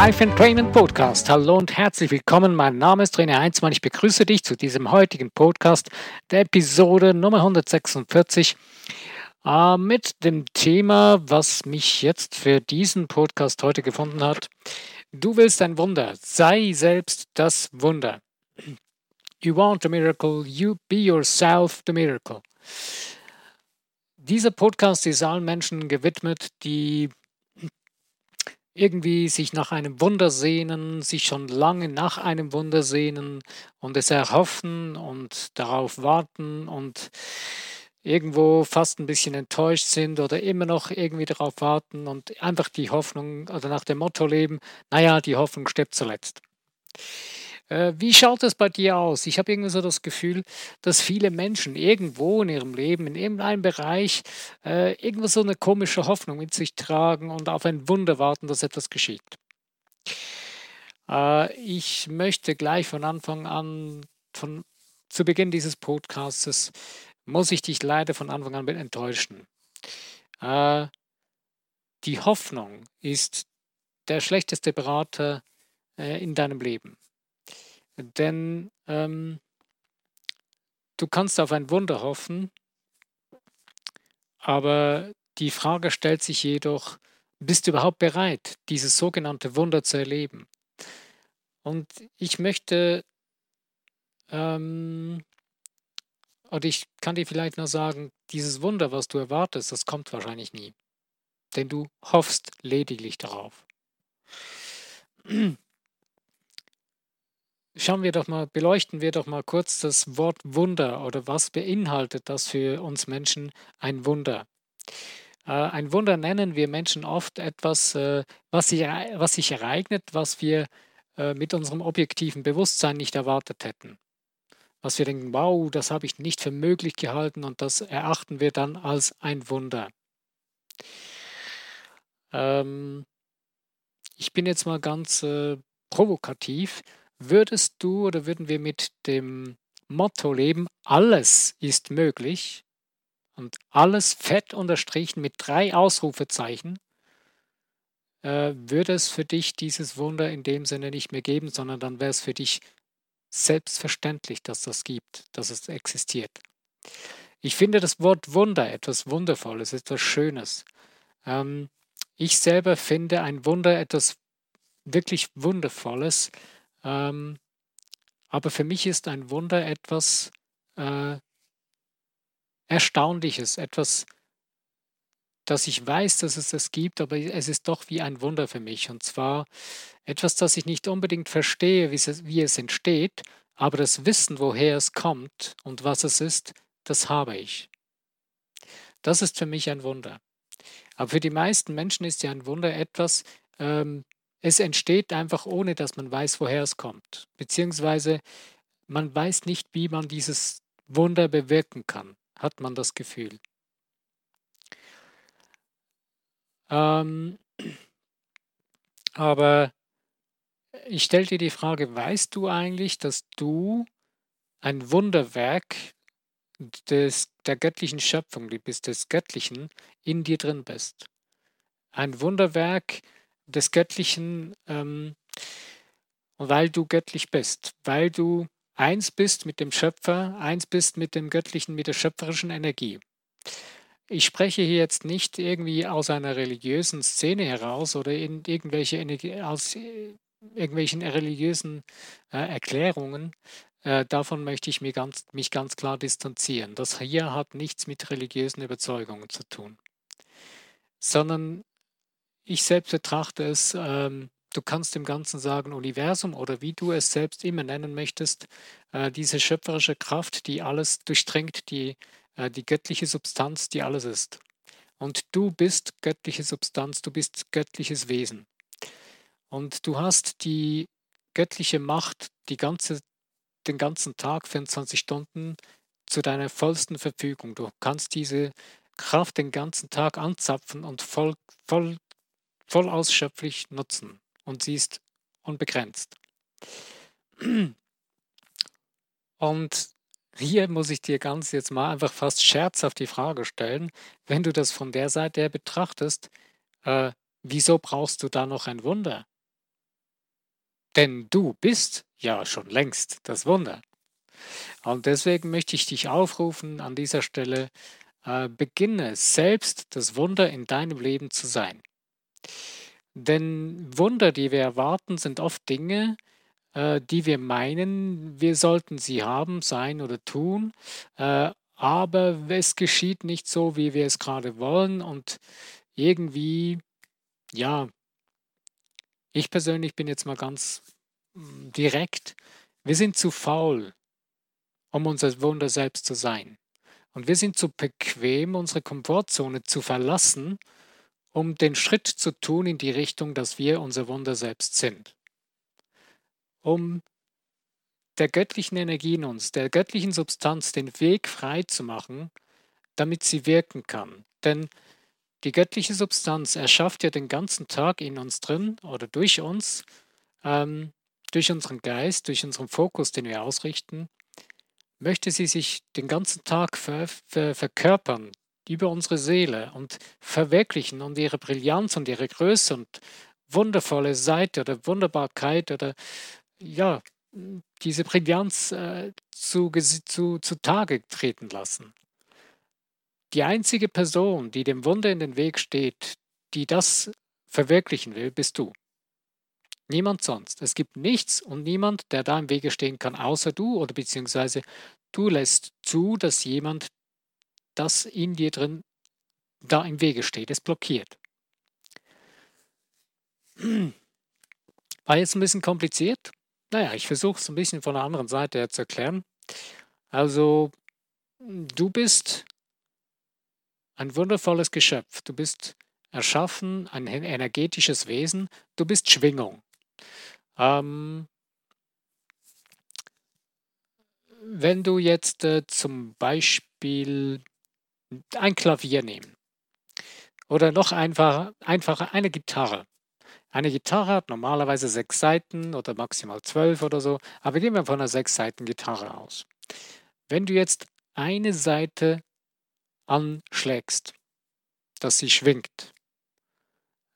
Life and Training Podcast. Hallo und herzlich willkommen. Mein Name ist René Heinzmann. Ich begrüße dich zu diesem heutigen Podcast, der Episode Nummer 146, äh, mit dem Thema, was mich jetzt für diesen Podcast heute gefunden hat. Du willst ein Wunder. Sei selbst das Wunder. You want a miracle. You be yourself the miracle. Dieser Podcast ist allen Menschen gewidmet, die irgendwie sich nach einem Wunder sehnen, sich schon lange nach einem Wunder sehnen und es erhoffen und darauf warten und irgendwo fast ein bisschen enttäuscht sind oder immer noch irgendwie darauf warten und einfach die Hoffnung oder nach dem Motto leben, naja, die Hoffnung stirbt zuletzt. Äh, wie schaut es bei dir aus? Ich habe irgendwie so das Gefühl, dass viele Menschen irgendwo in ihrem Leben, in irgendeinem Bereich, äh, irgendwo so eine komische Hoffnung mit sich tragen und auf ein Wunder warten, dass etwas geschieht. Äh, ich möchte gleich von Anfang an, von, zu Beginn dieses Podcasts, muss ich dich leider von Anfang an enttäuschen. Äh, die Hoffnung ist der schlechteste Berater äh, in deinem Leben. Denn ähm, du kannst auf ein Wunder hoffen, aber die Frage stellt sich jedoch, bist du überhaupt bereit, dieses sogenannte Wunder zu erleben? Und ich möchte, ähm, oder ich kann dir vielleicht nur sagen, dieses Wunder, was du erwartest, das kommt wahrscheinlich nie. Denn du hoffst lediglich darauf. Schauen wir doch mal, beleuchten wir doch mal kurz das Wort Wunder oder was beinhaltet das für uns Menschen ein Wunder? Äh, ein Wunder nennen wir Menschen oft etwas, äh, was sich, was sich ereignet, was wir äh, mit unserem objektiven Bewusstsein nicht erwartet hätten. Was wir denken, wow, das habe ich nicht für möglich gehalten und das erachten wir dann als ein Wunder. Ähm, ich bin jetzt mal ganz äh, provokativ. Würdest du oder würden wir mit dem Motto leben, alles ist möglich und alles fett unterstrichen mit drei Ausrufezeichen, äh, würde es für dich dieses Wunder in dem Sinne nicht mehr geben, sondern dann wäre es für dich selbstverständlich, dass das gibt, dass es existiert. Ich finde das Wort Wunder etwas Wundervolles, etwas Schönes. Ähm, ich selber finde ein Wunder etwas wirklich Wundervolles, ähm, aber für mich ist ein Wunder etwas äh, Erstaunliches, etwas, dass ich weiß, dass es es gibt, aber es ist doch wie ein Wunder für mich. Und zwar etwas, das ich nicht unbedingt verstehe, wie es, wie es entsteht, aber das Wissen, woher es kommt und was es ist, das habe ich. Das ist für mich ein Wunder. Aber für die meisten Menschen ist ja ein Wunder etwas, ähm, es entsteht einfach ohne, dass man weiß, woher es kommt. Beziehungsweise man weiß nicht, wie man dieses Wunder bewirken kann, hat man das Gefühl. Ähm, aber ich stelle dir die Frage, weißt du eigentlich, dass du ein Wunderwerk des, der göttlichen Schöpfung, du bist des Göttlichen, in dir drin bist? Ein Wunderwerk, des Göttlichen, ähm, weil du göttlich bist, weil du eins bist mit dem Schöpfer, eins bist mit dem Göttlichen, mit der schöpferischen Energie. Ich spreche hier jetzt nicht irgendwie aus einer religiösen Szene heraus oder in irgendwelche Energie, aus äh, irgendwelchen religiösen äh, Erklärungen. Äh, davon möchte ich mich ganz, mich ganz klar distanzieren. Das hier hat nichts mit religiösen Überzeugungen zu tun, sondern ich selbst betrachte es, ähm, du kannst dem Ganzen sagen Universum oder wie du es selbst immer nennen möchtest, äh, diese schöpferische Kraft, die alles durchdringt, die, äh, die göttliche Substanz, die alles ist. Und du bist göttliche Substanz, du bist göttliches Wesen. Und du hast die göttliche Macht die ganze, den ganzen Tag, 24 Stunden, zu deiner vollsten Verfügung. Du kannst diese Kraft den ganzen Tag anzapfen und voll, voll voll ausschöpflich nutzen und sie ist unbegrenzt. Und hier muss ich dir ganz jetzt mal einfach fast scherzhaft die Frage stellen, wenn du das von der Seite her betrachtest, äh, wieso brauchst du da noch ein Wunder? Denn du bist ja schon längst das Wunder. Und deswegen möchte ich dich aufrufen an dieser Stelle, äh, beginne selbst das Wunder in deinem Leben zu sein. Denn Wunder, die wir erwarten, sind oft Dinge, äh, die wir meinen, wir sollten sie haben, sein oder tun, äh, aber es geschieht nicht so, wie wir es gerade wollen. Und irgendwie, ja, ich persönlich bin jetzt mal ganz mm, direkt, wir sind zu faul, um unser Wunder selbst zu sein. Und wir sind zu bequem, unsere Komfortzone zu verlassen, um den Schritt zu tun in die Richtung, dass wir unser Wunder selbst sind. Um der göttlichen Energie in uns, der göttlichen Substanz den Weg frei zu machen, damit sie wirken kann. Denn die göttliche Substanz erschafft ja den ganzen Tag in uns drin oder durch uns, ähm, durch unseren Geist, durch unseren Fokus, den wir ausrichten, möchte sie sich den ganzen Tag ver ver verkörpern über unsere Seele und verwirklichen und ihre Brillanz und ihre Größe und wundervolle Seite oder Wunderbarkeit oder ja, diese Brillanz äh, zu, zu, zu Tage treten lassen. Die einzige Person, die dem Wunder in den Weg steht, die das verwirklichen will, bist du. Niemand sonst. Es gibt nichts und niemand, der da im Wege stehen kann, außer du oder beziehungsweise du lässt zu, dass jemand das in dir drin da im Wege steht, es blockiert. War jetzt ein bisschen kompliziert. Naja, ich versuche es ein bisschen von der anderen Seite her zu erklären. Also, du bist ein wundervolles Geschöpf. Du bist erschaffen, ein energetisches Wesen. Du bist Schwingung. Ähm, wenn du jetzt äh, zum Beispiel ein Klavier nehmen oder noch einfach, einfacher eine Gitarre. Eine Gitarre hat normalerweise sechs Seiten oder maximal zwölf oder so, aber gehen wir von einer sechs Seiten Gitarre aus. Wenn du jetzt eine Seite anschlägst, dass sie schwingt,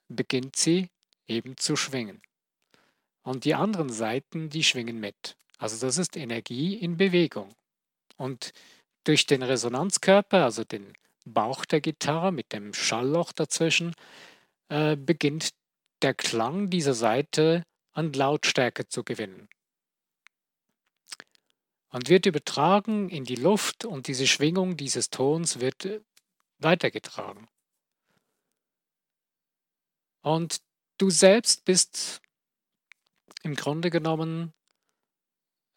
beginnt sie eben zu schwingen. Und die anderen Seiten, die schwingen mit. Also das ist Energie in Bewegung. Und durch den Resonanzkörper, also den Bauch der Gitarre mit dem Schallloch dazwischen, äh, beginnt der Klang dieser Seite an Lautstärke zu gewinnen. Und wird übertragen in die Luft und diese Schwingung dieses Tons wird äh, weitergetragen. Und du selbst bist im Grunde genommen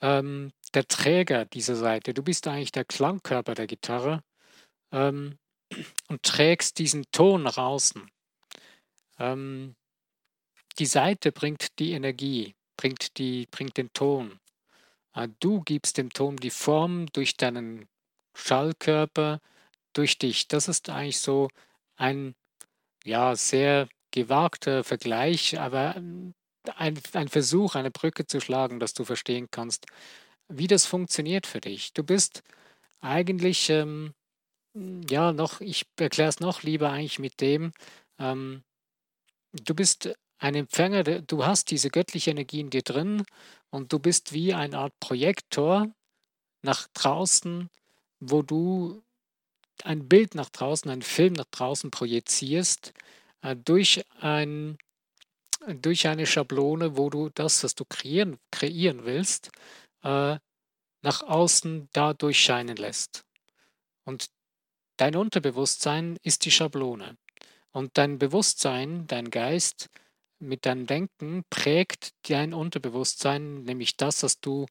ähm, der Träger dieser Seite. Du bist eigentlich der Klangkörper der Gitarre ähm, und trägst diesen Ton nach außen. Ähm, die Seite bringt die Energie, bringt, die, bringt den Ton. Äh, du gibst dem Ton die Form durch deinen Schallkörper, durch dich. Das ist eigentlich so ein ja, sehr gewagter Vergleich, aber ähm, ein, ein Versuch, eine Brücke zu schlagen, dass du verstehen kannst, wie das funktioniert für dich. Du bist eigentlich, ähm, ja, noch, ich erkläre es noch lieber eigentlich mit dem, ähm, du bist ein Empfänger, du hast diese göttliche Energie in dir drin und du bist wie eine Art Projektor nach draußen, wo du ein Bild nach draußen, einen Film nach draußen projizierst, äh, durch ein durch eine Schablone, wo du das, was du kreieren, kreieren willst, äh, nach außen da durchscheinen lässt. Und dein Unterbewusstsein ist die Schablone. Und dein Bewusstsein, dein Geist mit deinem Denken prägt dein Unterbewusstsein, nämlich das, was du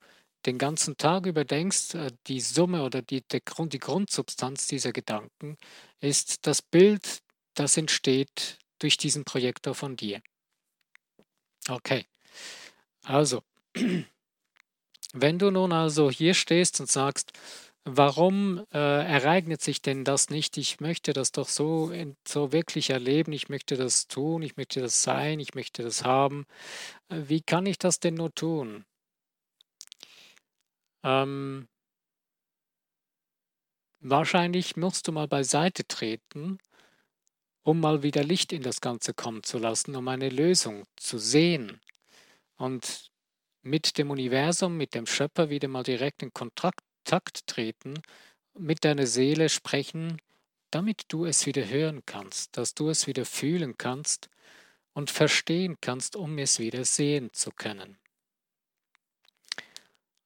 den ganzen Tag über denkst, äh, die Summe oder die, Grund, die Grundsubstanz dieser Gedanken ist das Bild, das entsteht durch diesen Projektor von dir. Okay. Also, wenn du nun also hier stehst und sagst, warum äh, ereignet sich denn das nicht? Ich möchte das doch so, so wirklich erleben, ich möchte das tun, ich möchte das sein, ich möchte das haben. Äh, wie kann ich das denn nur tun? Ähm, wahrscheinlich musst du mal beiseite treten um mal wieder Licht in das Ganze kommen zu lassen, um eine Lösung zu sehen. Und mit dem Universum, mit dem Schöpfer wieder mal direkt in Kontakt treten, mit deiner Seele sprechen, damit du es wieder hören kannst, dass du es wieder fühlen kannst und verstehen kannst, um es wieder sehen zu können.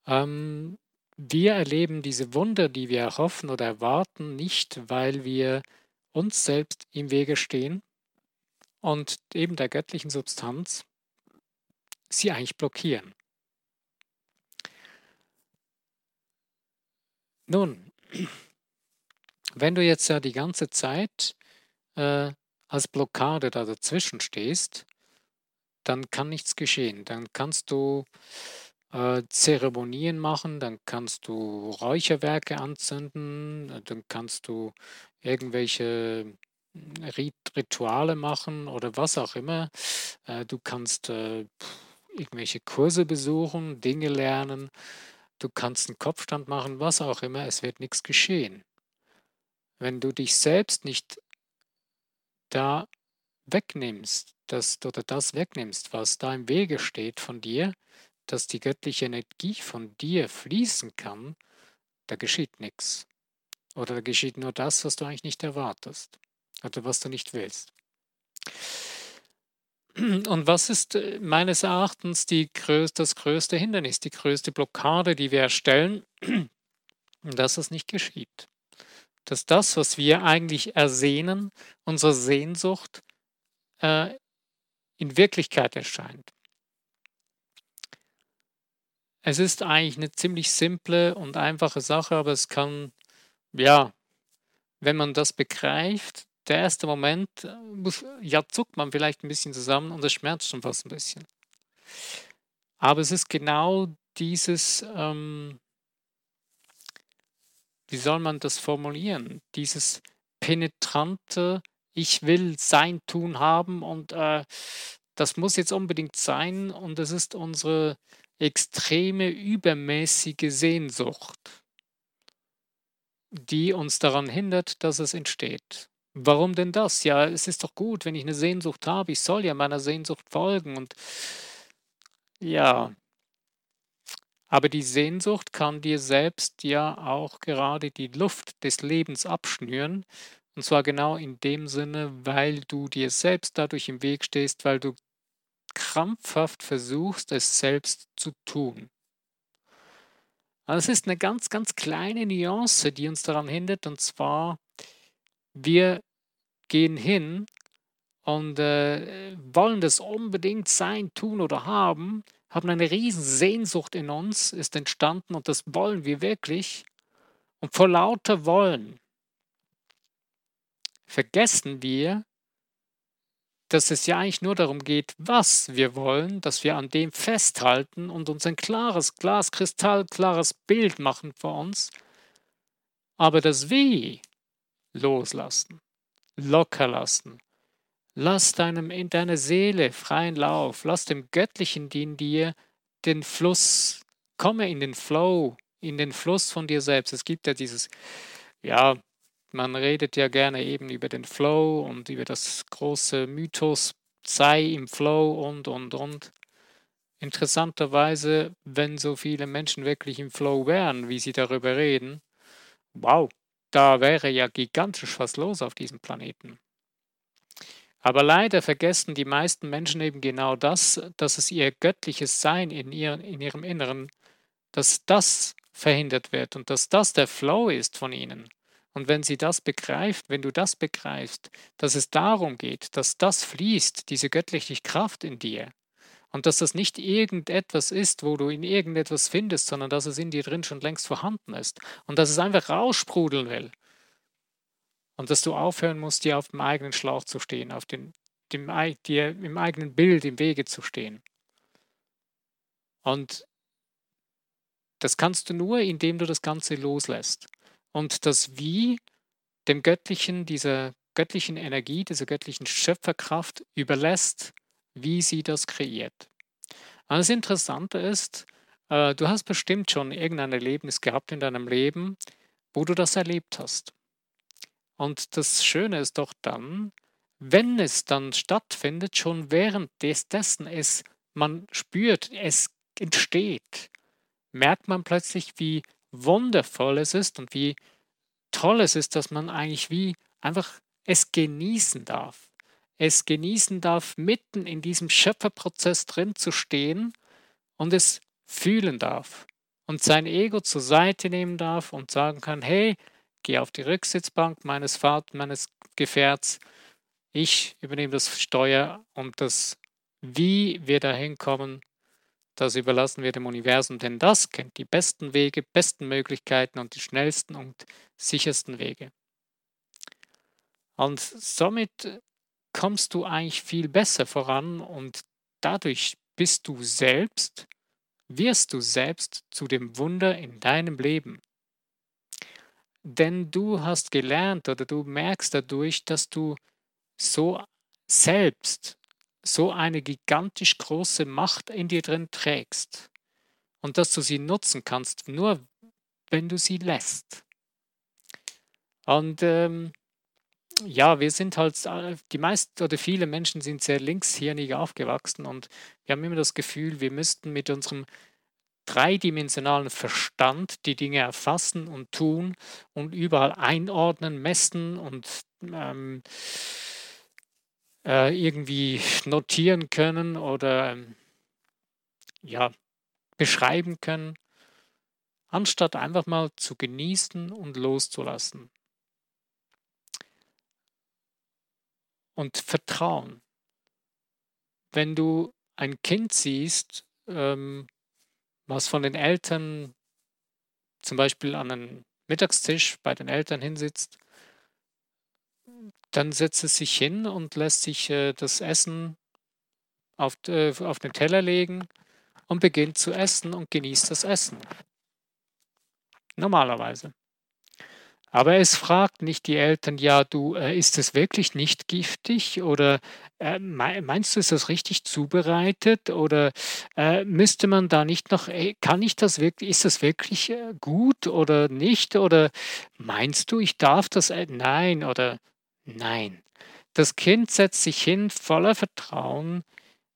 Ähm, wir erleben diese Wunder, die wir erhoffen oder erwarten, nicht, weil wir uns selbst im Wege stehen und eben der göttlichen Substanz sie eigentlich blockieren. Nun, wenn du jetzt ja die ganze Zeit äh, als Blockade da dazwischen stehst, dann kann nichts geschehen. Dann kannst du äh, Zeremonien machen, dann kannst du Räucherwerke anzünden, dann kannst du irgendwelche hm, Rit Rituale machen oder was auch immer. Äh, du kannst äh, irgendwelche Kurse besuchen, Dinge lernen, du kannst einen Kopfstand machen, was auch immer, es wird nichts geschehen. Wenn du dich selbst nicht da wegnimmst, das oder das wegnimmst, was da im Wege steht von dir, dass die göttliche Energie von dir fließen kann, da geschieht nichts. Oder da geschieht nur das, was du eigentlich nicht erwartest oder was du nicht willst. Und was ist äh, meines Erachtens die das größte Hindernis, die größte Blockade, die wir erstellen, dass es nicht geschieht? Dass das, was wir eigentlich ersehnen, unsere Sehnsucht, äh, in Wirklichkeit erscheint. Es ist eigentlich eine ziemlich simple und einfache Sache, aber es kann, ja, wenn man das begreift, der erste Moment, äh, ja, zuckt man vielleicht ein bisschen zusammen und es schmerzt schon fast ein bisschen. Aber es ist genau dieses, ähm, wie soll man das formulieren? Dieses penetrante, ich will sein Tun haben und äh, das muss jetzt unbedingt sein und es ist unsere extreme, übermäßige Sehnsucht, die uns daran hindert, dass es entsteht. Warum denn das? Ja, es ist doch gut, wenn ich eine Sehnsucht habe. Ich soll ja meiner Sehnsucht folgen. Und ja, aber die Sehnsucht kann dir selbst ja auch gerade die Luft des Lebens abschnüren. Und zwar genau in dem Sinne, weil du dir selbst dadurch im Weg stehst, weil du krampfhaft versuchst, es selbst zu tun. Also es ist eine ganz, ganz kleine Nuance, die uns daran hindert, und zwar, wir gehen hin und äh, wollen das unbedingt sein, tun oder haben, haben eine riesen Sehnsucht in uns, ist entstanden und das wollen wir wirklich. Und vor lauter Wollen vergessen wir, dass es ja eigentlich nur darum geht, was wir wollen, dass wir an dem festhalten und uns ein klares, glaskristallklares Bild machen vor uns, aber das Wie loslassen, locker lassen. Lass deinem, in deiner Seele freien Lauf, lass dem Göttlichen in dir den Fluss, komme in den Flow, in den Fluss von dir selbst. Es gibt ja dieses, ja, man redet ja gerne eben über den Flow und über das große Mythos, sei im Flow und, und, und. Interessanterweise, wenn so viele Menschen wirklich im Flow wären, wie sie darüber reden, wow, da wäre ja gigantisch was los auf diesem Planeten. Aber leider vergessen die meisten Menschen eben genau das, dass es ihr göttliches Sein in, ihr, in ihrem Inneren, dass das verhindert wird und dass das der Flow ist von ihnen. Und wenn sie das begreift, wenn du das begreifst, dass es darum geht, dass das fließt, diese göttliche Kraft in dir, und dass das nicht irgendetwas ist, wo du in irgendetwas findest, sondern dass es in dir drin schon längst vorhanden ist und dass es einfach raussprudeln will. Und dass du aufhören musst, dir auf dem eigenen Schlauch zu stehen, auf den, dem, dir im eigenen Bild im Wege zu stehen. Und das kannst du nur, indem du das Ganze loslässt und das Wie dem Göttlichen, dieser göttlichen Energie, dieser göttlichen Schöpferkraft überlässt, wie sie das kreiert. Und das Interessante ist, äh, du hast bestimmt schon irgendein Erlebnis gehabt in deinem Leben, wo du das erlebt hast. Und das Schöne ist doch dann, wenn es dann stattfindet, schon während des, dessen es man spürt, es entsteht, merkt man plötzlich, wie wundervoll es ist und wie toll es ist, dass man eigentlich wie einfach es genießen darf. Es genießen darf, mitten in diesem Schöpferprozess drin zu stehen und es fühlen darf und sein Ego zur Seite nehmen darf und sagen kann, hey, geh auf die Rücksitzbank meines Vaters, meines Gefährts, ich übernehme das Steuer und das, wie wir dahin kommen, das überlassen wir dem Universum, denn das kennt die besten Wege, besten Möglichkeiten und die schnellsten und sichersten Wege. Und somit kommst du eigentlich viel besser voran und dadurch bist du selbst, wirst du selbst zu dem Wunder in deinem Leben. Denn du hast gelernt oder du merkst dadurch, dass du so selbst so eine gigantisch große Macht in dir drin trägst und dass du sie nutzen kannst, nur wenn du sie lässt. Und ähm, ja, wir sind halt, äh, die meisten oder viele Menschen sind sehr linkshirnig aufgewachsen und wir haben immer das Gefühl, wir müssten mit unserem dreidimensionalen Verstand die Dinge erfassen und tun und überall einordnen, messen und ähm, äh, irgendwie notieren können oder ähm, ja, beschreiben können, anstatt einfach mal zu genießen und loszulassen. Und Vertrauen. Wenn du ein Kind siehst, ähm, was von den Eltern zum Beispiel an einem Mittagstisch bei den Eltern hinsitzt dann setzt es sich hin und lässt sich äh, das Essen auf, äh, auf den Teller legen und beginnt zu essen und genießt das Essen. Normalerweise. Aber es fragt nicht die Eltern, ja, du, äh, ist es wirklich nicht giftig oder äh, meinst du, ist das richtig zubereitet oder äh, müsste man da nicht noch, ey, kann ich das wirklich, ist das wirklich äh, gut oder nicht oder meinst du, ich darf das, äh, nein oder Nein. Das Kind setzt sich hin voller Vertrauen,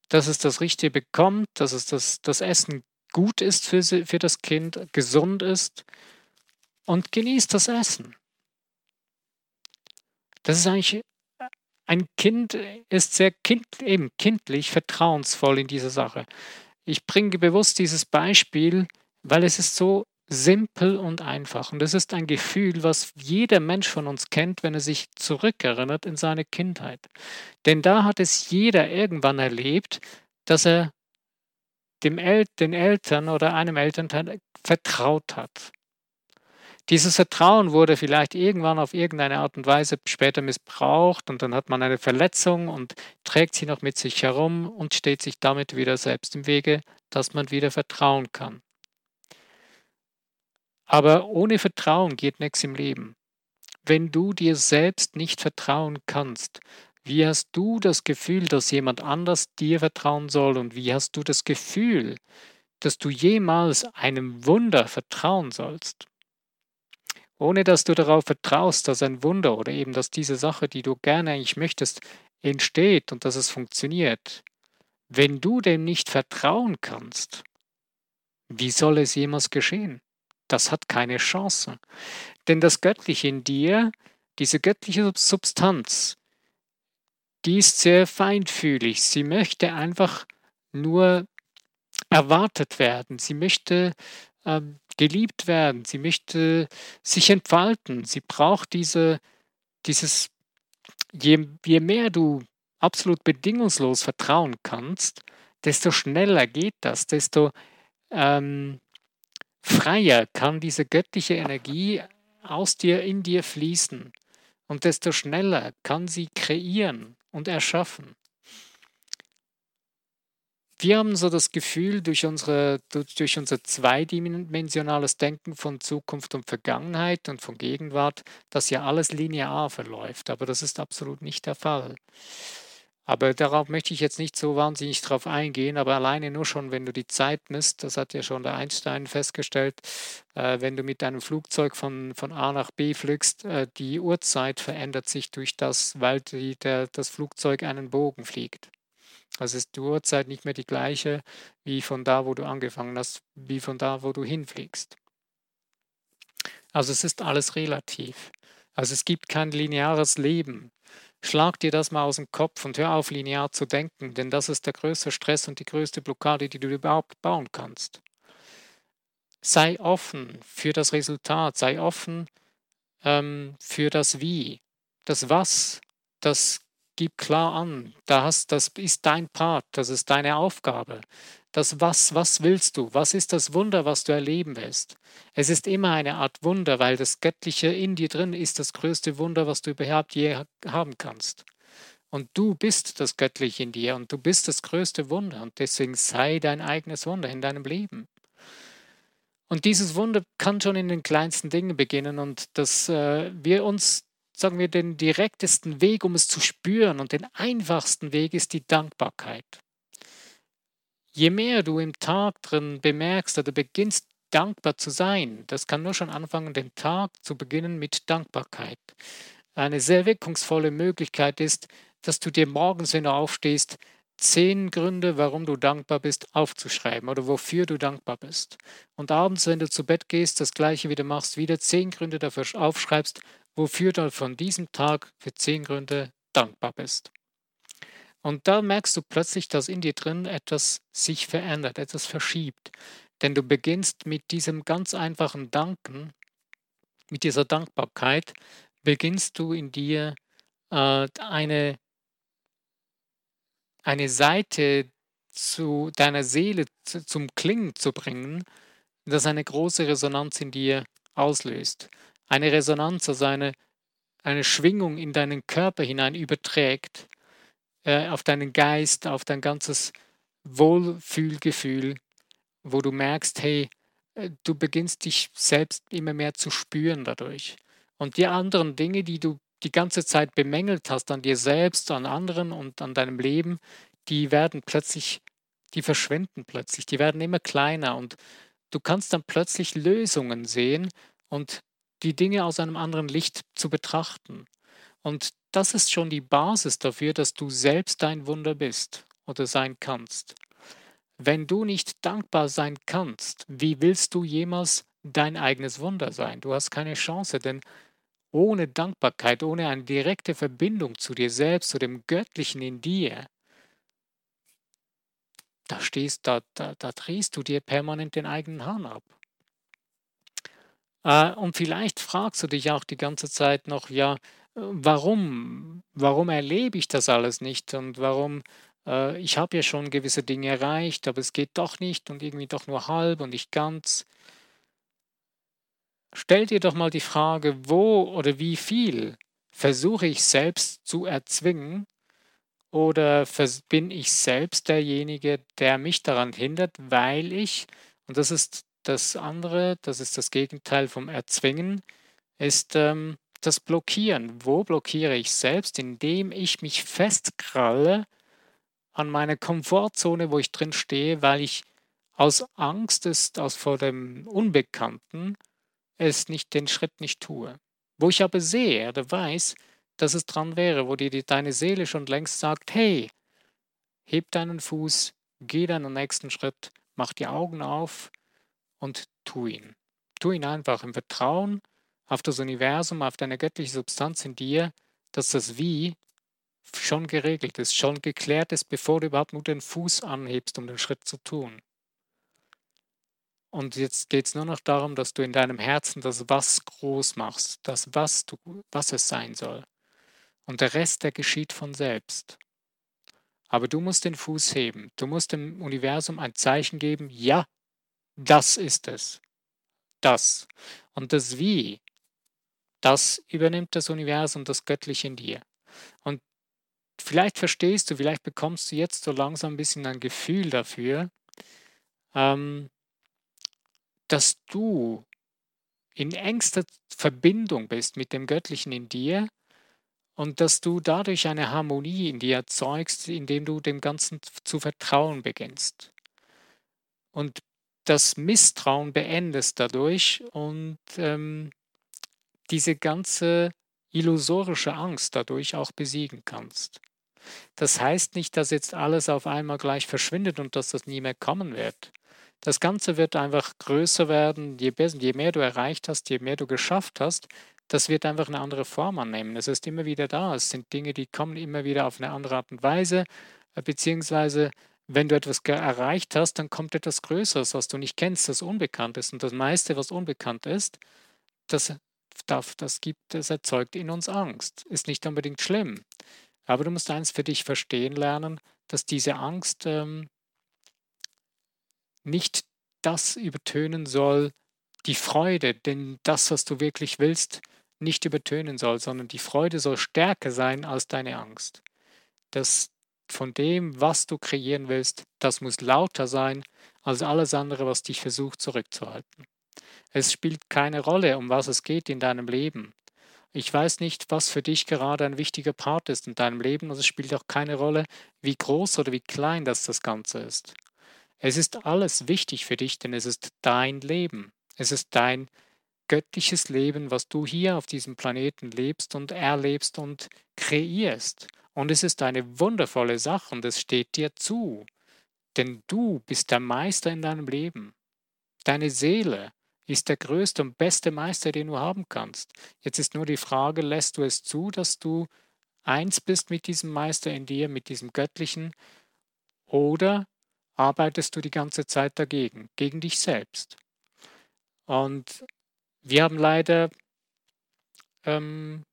dass es das Richtige bekommt, dass es das, das Essen gut ist für, sie, für das Kind, gesund ist und genießt das Essen. Das ist eigentlich, ein Kind ist sehr kind, eben kindlich, vertrauensvoll in dieser Sache. Ich bringe bewusst dieses Beispiel, weil es ist so simpel und einfach. Und das ist ein Gefühl, was jeder Mensch von uns kennt, wenn er sich zurückerinnert in seine Kindheit. Denn da hat es jeder irgendwann erlebt, dass er dem El den Eltern oder einem Elternteil vertraut hat. Dieses Vertrauen wurde vielleicht irgendwann auf irgendeine Art und Weise später missbraucht und dann hat man eine Verletzung und trägt sie noch mit sich herum und steht sich damit wieder selbst im Wege, dass man wieder vertrauen kann. Aber ohne Vertrauen geht nichts im Leben. Wenn du dir selbst nicht vertrauen kannst, wie hast du das Gefühl, dass jemand anders dir vertrauen soll und wie hast du das Gefühl, dass du jemals einem Wunder vertrauen sollst? Ohne dass du darauf vertraust, dass ein Wunder oder eben dass diese Sache, die du gerne eigentlich möchtest, entsteht und dass es funktioniert. Wenn du dem nicht vertrauen kannst, wie soll es jemals geschehen? Das hat keine Chance. Denn das Göttliche in dir, diese göttliche Substanz, die ist sehr feinfühlig. Sie möchte einfach nur erwartet werden. Sie möchte ähm, geliebt werden. Sie möchte sich entfalten. Sie braucht diese, dieses, je, je mehr du absolut bedingungslos vertrauen kannst, desto schneller geht das, desto ähm, freier kann diese göttliche Energie aus dir, in dir fließen und desto schneller kann sie kreieren und erschaffen. Wir haben so das Gefühl, durch, unsere, durch unser zweidimensionales Denken von Zukunft und Vergangenheit und von Gegenwart, dass ja alles linear verläuft, aber das ist absolut nicht der Fall. Aber darauf möchte ich jetzt nicht so wahnsinnig drauf eingehen, aber alleine nur schon, wenn du die Zeit misst, das hat ja schon der Einstein festgestellt, äh, wenn du mit deinem Flugzeug von, von A nach B fliegst, äh, die Uhrzeit verändert sich durch das, weil die, der, das Flugzeug einen Bogen fliegt. Also ist die Uhrzeit nicht mehr die gleiche wie von da, wo du angefangen hast, wie von da, wo du hinfliegst. Also es ist alles relativ. Also es gibt kein lineares Leben. Schlag dir das mal aus dem Kopf und hör auf, linear zu denken, denn das ist der größte Stress und die größte Blockade, die du überhaupt bauen kannst. Sei offen für das Resultat, sei offen ähm, für das Wie. Das Was, das gib klar an. Da hast, das ist dein Part, das ist deine Aufgabe. Das Was, was willst du? Was ist das Wunder, was du erleben willst? Es ist immer eine Art Wunder, weil das Göttliche in dir drin ist das größte Wunder, was du überhaupt je haben kannst. Und du bist das Göttliche in dir und du bist das größte Wunder und deswegen sei dein eigenes Wunder in deinem Leben. Und dieses Wunder kann schon in den kleinsten Dingen beginnen und dass äh, wir uns, sagen wir, den direktesten Weg, um es zu spüren und den einfachsten Weg ist die Dankbarkeit. Je mehr du im Tag drin bemerkst oder beginnst dankbar zu sein, das kann nur schon anfangen, den Tag zu beginnen mit Dankbarkeit. Eine sehr wirkungsvolle Möglichkeit ist, dass du dir morgens, wenn du aufstehst, zehn Gründe, warum du dankbar bist, aufzuschreiben oder wofür du dankbar bist. Und abends, wenn du zu Bett gehst, das gleiche wieder machst, wieder zehn Gründe dafür aufschreibst, wofür du von diesem Tag für zehn Gründe dankbar bist. Und da merkst du plötzlich, dass in dir drin etwas sich verändert, etwas verschiebt. Denn du beginnst mit diesem ganz einfachen Danken, mit dieser Dankbarkeit, beginnst du in dir äh, eine eine Seite zu deiner Seele zum Klingen zu bringen, das eine große Resonanz in dir auslöst. Eine Resonanz, also eine, eine Schwingung in deinen Körper hinein überträgt, äh, auf deinen Geist, auf dein ganzes Wohlfühlgefühl, wo du merkst, hey, äh, du beginnst dich selbst immer mehr zu spüren dadurch. Und die anderen Dinge, die du die ganze Zeit bemängelt hast an dir selbst, an anderen und an deinem Leben, die werden plötzlich, die verschwinden plötzlich, die werden immer kleiner und du kannst dann plötzlich Lösungen sehen und die Dinge aus einem anderen Licht zu betrachten. Und das ist schon die Basis dafür, dass du selbst dein Wunder bist oder sein kannst. Wenn du nicht dankbar sein kannst, wie willst du jemals dein eigenes Wunder sein? Du hast keine Chance, denn ohne Dankbarkeit, ohne eine direkte Verbindung zu dir selbst, zu dem Göttlichen in dir, da stehst, da, da, da drehst du dir permanent den eigenen Hahn ab. Äh, und vielleicht fragst du dich auch die ganze Zeit noch, ja, warum? Warum erlebe ich das alles nicht? Und warum, äh, ich habe ja schon gewisse Dinge erreicht, aber es geht doch nicht und irgendwie doch nur halb und nicht ganz. Stell dir doch mal die Frage, wo oder wie viel versuche ich selbst zu erzwingen oder bin ich selbst derjenige, der mich daran hindert, weil ich, und das ist das andere, das ist das Gegenteil vom Erzwingen, ist ähm, das Blockieren. Wo blockiere ich selbst? Indem ich mich festkralle an meine Komfortzone, wo ich drin stehe, weil ich aus Angst ist, aus vor dem Unbekannten, es nicht, den Schritt nicht tue. Wo ich aber sehe oder weiß, dass es dran wäre, wo dir deine Seele schon längst sagt, hey, heb deinen Fuß, geh deinen nächsten Schritt, mach die Augen auf und tu ihn. Tu ihn einfach im Vertrauen auf das Universum, auf deine göttliche Substanz in dir, dass das Wie schon geregelt ist, schon geklärt ist, bevor du überhaupt nur den Fuß anhebst, um den Schritt zu tun. Und jetzt geht es nur noch darum, dass du in deinem Herzen das Was groß machst, das Was, du, was es sein soll. Und der Rest, der geschieht von selbst. Aber du musst den Fuß heben. Du musst dem Universum ein Zeichen geben, ja, das ist es. Das. Und das Wie, das übernimmt das Universum, das Göttliche in dir. Und vielleicht verstehst du, vielleicht bekommst du jetzt so langsam ein bisschen ein Gefühl dafür, ähm, dass du in engster Verbindung bist mit dem Göttlichen in dir und dass du dadurch eine Harmonie in dir erzeugst, indem du dem Ganzen zu vertrauen beginnst. Und das Misstrauen beendest dadurch und ähm, diese ganze illusorische Angst dadurch auch besiegen kannst. Das heißt nicht, dass jetzt alles auf einmal gleich verschwindet und dass das nie mehr kommen wird. Das Ganze wird einfach größer werden, je, besser, je mehr du erreicht hast, je mehr du geschafft hast, das wird einfach eine andere Form annehmen. Es ist immer wieder da. Es sind Dinge, die kommen immer wieder auf eine andere Art und Weise, äh, beziehungsweise wenn du etwas erreicht hast, dann kommt etwas Größeres, was du nicht kennst, das unbekannt ist. Und das meiste, was unbekannt ist, das, darf, das, gibt, das erzeugt in uns Angst. Ist nicht unbedingt schlimm. Aber du musst eins für dich verstehen lernen, dass diese Angst ähm, nicht das übertönen soll, die Freude, denn das, was du wirklich willst, nicht übertönen soll, sondern die Freude soll stärker sein als deine Angst. Das von dem, was du kreieren willst, das muss lauter sein als alles andere, was dich versucht zurückzuhalten. Es spielt keine Rolle, um was es geht in deinem Leben. Ich weiß nicht, was für dich gerade ein wichtiger Part ist in deinem Leben und es spielt auch keine Rolle, wie groß oder wie klein das das Ganze ist. Es ist alles wichtig für dich, denn es ist dein Leben. Es ist dein göttliches Leben, was du hier auf diesem Planeten lebst und erlebst und kreierst. Und es ist eine wundervolle Sache und es steht dir zu. Denn du bist der Meister in deinem Leben. Deine Seele ist der größte und beste Meister, den du haben kannst. Jetzt ist nur die Frage, lässt du es zu, dass du eins bist mit diesem Meister in dir, mit diesem Göttlichen, oder arbeitest du die ganze Zeit dagegen, gegen dich selbst? Und wir haben leider ähm,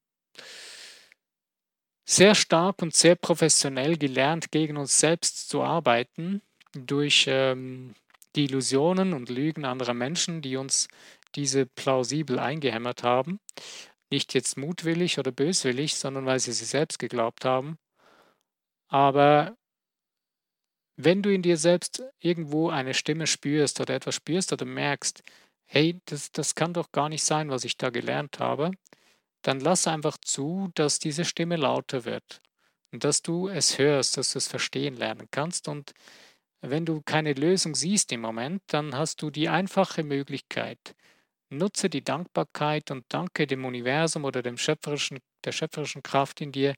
sehr stark und sehr professionell gelernt, gegen uns selbst zu arbeiten, durch ähm, die Illusionen und Lügen anderer Menschen, die uns diese plausibel eingehämmert haben. Nicht jetzt mutwillig oder böswillig, sondern weil sie sie selbst geglaubt haben. Aber wenn du in dir selbst irgendwo eine Stimme spürst oder etwas spürst oder merkst, hey, das, das kann doch gar nicht sein, was ich da gelernt habe, dann lass einfach zu, dass diese Stimme lauter wird und dass du es hörst, dass du es verstehen lernen kannst. Und wenn du keine Lösung siehst im Moment, dann hast du die einfache Möglichkeit. Nutze die Dankbarkeit und danke dem Universum oder dem schöpferischen, der schöpferischen Kraft in dir,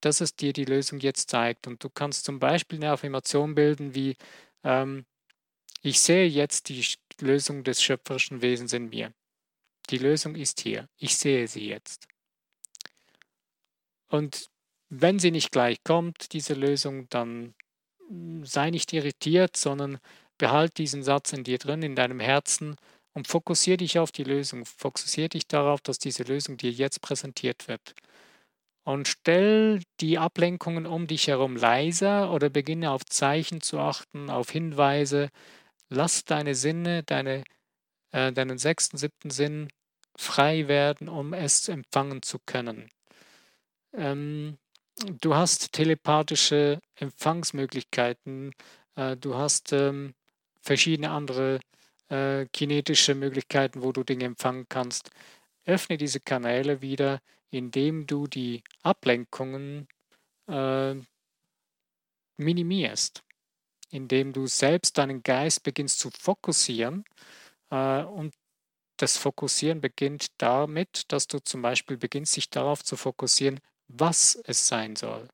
dass es dir die Lösung jetzt zeigt. Und du kannst zum Beispiel eine Affirmation bilden wie, ähm, ich sehe jetzt die Lösung des schöpferischen Wesens in mir. Die Lösung ist hier. Ich sehe sie jetzt. Und wenn sie nicht gleich kommt, diese Lösung, dann sei nicht irritiert, sondern behalt diesen Satz in dir drin, in deinem Herzen und fokussiere dich auf die Lösung. Fokussiere dich darauf, dass diese Lösung dir jetzt präsentiert wird. Und stell die Ablenkungen um dich herum leiser oder beginne auf Zeichen zu achten, auf Hinweise. Lass deine Sinne, deine, äh, deinen sechsten, siebten Sinn frei werden, um es empfangen zu können. Ähm, du hast telepathische Empfangsmöglichkeiten, äh, du hast ähm, verschiedene andere äh, kinetische Möglichkeiten, wo du Dinge empfangen kannst. Öffne diese Kanäle wieder, indem du die Ablenkungen äh, minimierst, indem du selbst deinen Geist beginnst zu fokussieren äh, und das Fokussieren beginnt damit, dass du zum Beispiel beginnst, dich darauf zu fokussieren, was es sein soll.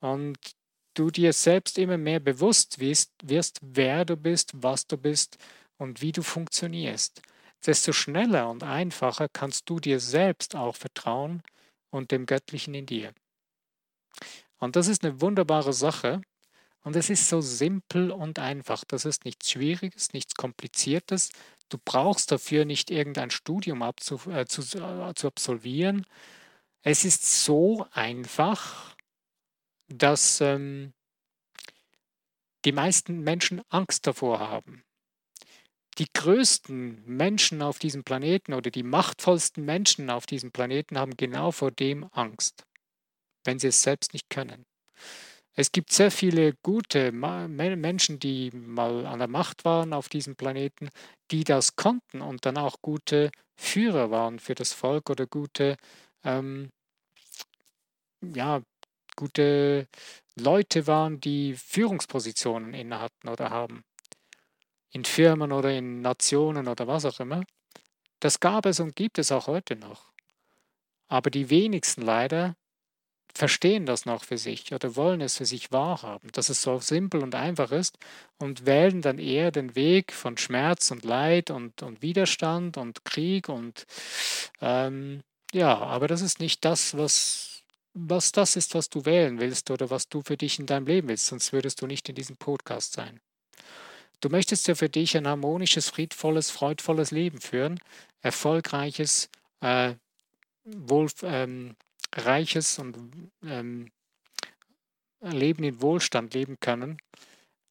Und du dir selbst immer mehr bewusst wirst, wirst, wer du bist, was du bist und wie du funktionierst. Desto schneller und einfacher kannst du dir selbst auch vertrauen und dem Göttlichen in dir. Und das ist eine wunderbare Sache. Und es ist so simpel und einfach. Das ist nichts Schwieriges, nichts Kompliziertes, Du brauchst dafür nicht irgendein Studium abzu, äh, zu, äh, zu absolvieren. Es ist so einfach, dass ähm, die meisten Menschen Angst davor haben. Die größten Menschen auf diesem Planeten oder die machtvollsten Menschen auf diesem Planeten haben genau vor dem Angst, wenn sie es selbst nicht können. Es gibt sehr viele gute Menschen, die mal an der Macht waren auf diesem Planeten, die das konnten und dann auch gute Führer waren für das Volk oder gute, ähm, ja, gute Leute waren, die Führungspositionen inne hatten oder haben. In Firmen oder in Nationen oder was auch immer. Das gab es und gibt es auch heute noch. Aber die wenigsten leider verstehen das noch für sich oder wollen es für sich wahrhaben, dass es so simpel und einfach ist und wählen dann eher den Weg von Schmerz und Leid und, und Widerstand und Krieg und ähm, ja, aber das ist nicht das, was, was das ist, was du wählen willst oder was du für dich in deinem Leben willst, sonst würdest du nicht in diesem Podcast sein. Du möchtest ja für dich ein harmonisches, friedvolles, freudvolles Leben führen, erfolgreiches, äh, wohl, ähm, reiches und ähm, Leben in Wohlstand leben können,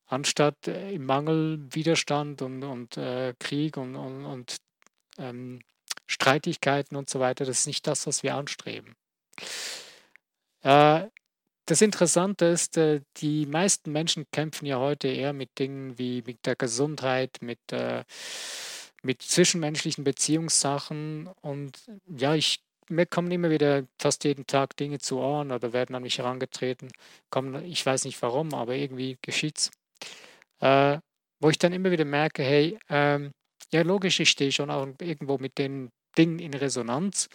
anstatt äh, im Mangel, Widerstand und, und äh, Krieg und, und, und ähm, Streitigkeiten und so weiter. Das ist nicht das, was wir anstreben. Äh, das Interessante ist, äh, die meisten Menschen kämpfen ja heute eher mit Dingen wie mit der Gesundheit, mit, äh, mit zwischenmenschlichen Beziehungssachen. Und ja, ich mir kommen immer wieder fast jeden Tag Dinge zu Ohren oder werden an mich herangetreten. Kommen, ich weiß nicht warum, aber irgendwie geschieht's. Äh, wo ich dann immer wieder merke, hey, ähm, ja, logisch, ich stehe schon auch irgendwo mit den Dingen in Resonanz,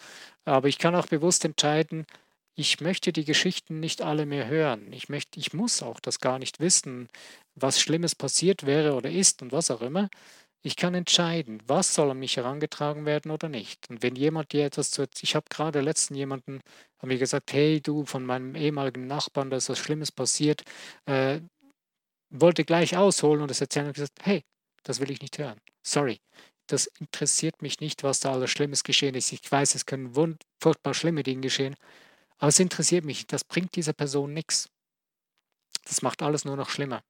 aber ich kann auch bewusst entscheiden, ich möchte die Geschichten nicht alle mehr hören. Ich möchte, ich muss auch das gar nicht wissen, was Schlimmes passiert wäre oder ist und was auch immer. Ich kann entscheiden, was soll an mich herangetragen werden oder nicht. Und wenn jemand dir etwas zu ich habe gerade letzten jemanden, haben mir gesagt, hey du, von meinem ehemaligen Nachbarn, da ist was Schlimmes passiert, äh, wollte gleich ausholen und es erzählen und gesagt, hey, das will ich nicht hören. Sorry, das interessiert mich nicht, was da alles Schlimmes geschehen ist. Ich weiß, es können furchtbar schlimme Dinge geschehen, aber es interessiert mich. Das bringt dieser Person nichts. Das macht alles nur noch schlimmer.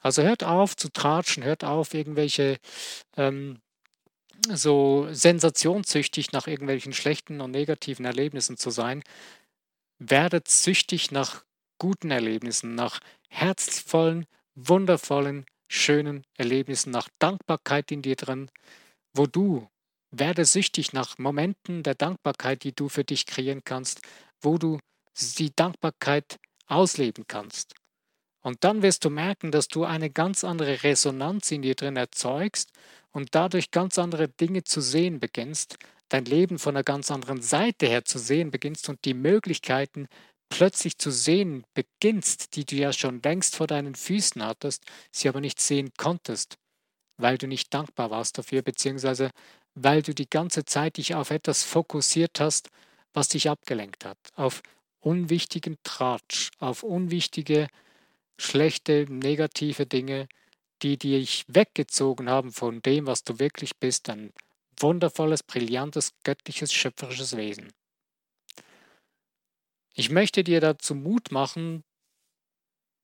Also hört auf zu tratschen, hört auf, irgendwelche ähm, so sensationssüchtig nach irgendwelchen schlechten und negativen Erlebnissen zu sein. Werdet süchtig nach guten Erlebnissen, nach herzvollen, wundervollen, schönen Erlebnissen, nach Dankbarkeit in dir drin, wo du werde süchtig nach Momenten der Dankbarkeit, die du für dich kreieren kannst, wo du die Dankbarkeit ausleben kannst. Und dann wirst du merken, dass du eine ganz andere Resonanz in dir drin erzeugst und dadurch ganz andere Dinge zu sehen beginnst, dein Leben von einer ganz anderen Seite her zu sehen beginnst und die Möglichkeiten plötzlich zu sehen beginnst, die du ja schon längst vor deinen Füßen hattest, sie aber nicht sehen konntest, weil du nicht dankbar warst dafür, beziehungsweise weil du die ganze Zeit dich auf etwas fokussiert hast, was dich abgelenkt hat, auf unwichtigen Tratsch, auf unwichtige schlechte, negative Dinge, die dich weggezogen haben von dem, was du wirklich bist, ein wundervolles, brillantes, göttliches, schöpferisches Wesen. Ich möchte dir dazu Mut machen,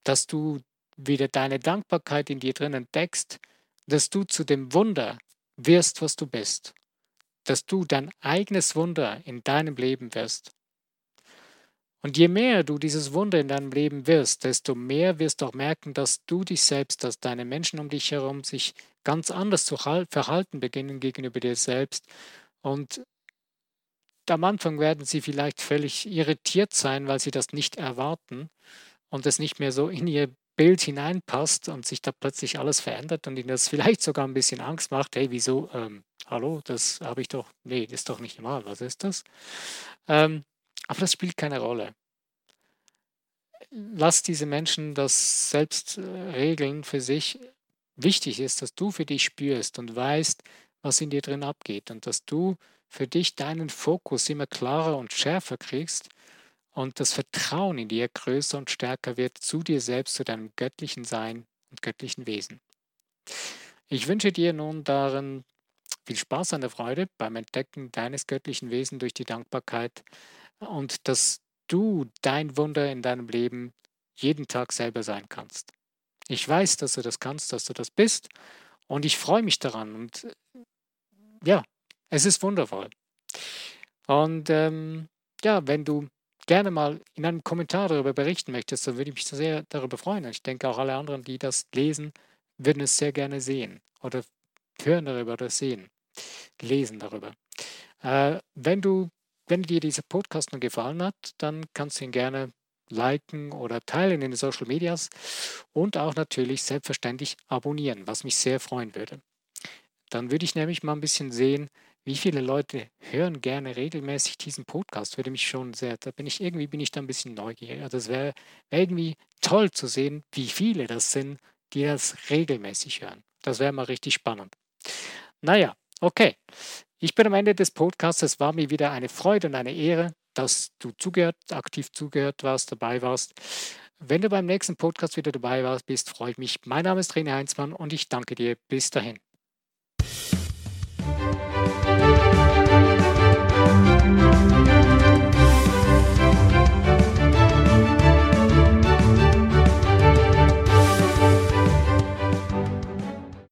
dass du wieder deine Dankbarkeit in dir drin entdeckst, dass du zu dem Wunder wirst, was du bist, dass du dein eigenes Wunder in deinem Leben wirst. Und je mehr du dieses Wunder in deinem Leben wirst, desto mehr wirst du auch merken, dass du dich selbst, dass deine Menschen um dich herum sich ganz anders zu verhalten beginnen gegenüber dir selbst. Und am Anfang werden sie vielleicht völlig irritiert sein, weil sie das nicht erwarten und es nicht mehr so in ihr Bild hineinpasst und sich da plötzlich alles verändert und ihnen das vielleicht sogar ein bisschen Angst macht. Hey, wieso? Ähm, hallo, das habe ich doch. Nee, ist doch nicht normal. Was ist das? Ähm, aber das spielt keine Rolle. Lass diese Menschen das selbst äh, regeln für sich. Wichtig ist, dass du für dich spürst und weißt, was in dir drin abgeht und dass du für dich deinen Fokus immer klarer und schärfer kriegst und das Vertrauen in dir größer und stärker wird zu dir selbst, zu deinem göttlichen Sein und göttlichen Wesen. Ich wünsche dir nun darin viel Spaß an der Freude beim Entdecken deines göttlichen Wesens durch die Dankbarkeit und dass du dein Wunder in deinem Leben jeden Tag selber sein kannst. Ich weiß, dass du das kannst, dass du das bist und ich freue mich daran und ja, es ist wundervoll. Und ähm, ja, wenn du gerne mal in einem Kommentar darüber berichten möchtest, dann würde ich mich sehr darüber freuen. Und ich denke auch alle anderen, die das lesen, würden es sehr gerne sehen oder hören darüber oder sehen, lesen darüber. Äh, wenn du wenn dir dieser Podcast nun gefallen hat, dann kannst du ihn gerne liken oder teilen in den Social Medias und auch natürlich selbstverständlich abonnieren, was mich sehr freuen würde. Dann würde ich nämlich mal ein bisschen sehen, wie viele Leute hören gerne regelmäßig diesen Podcast. Würde mich schon sehr, da bin ich irgendwie bin ich da ein bisschen neugierig. Also es wäre wär irgendwie toll zu sehen, wie viele das sind, die das regelmäßig hören. Das wäre mal richtig spannend. Naja, okay. Ich bin am Ende des Podcasts. Es war mir wieder eine Freude und eine Ehre, dass du zugehört, aktiv zugehört warst, dabei warst. Wenn du beim nächsten Podcast wieder dabei warst, bist, freue ich mich. Mein Name ist René Heinzmann und ich danke dir. Bis dahin.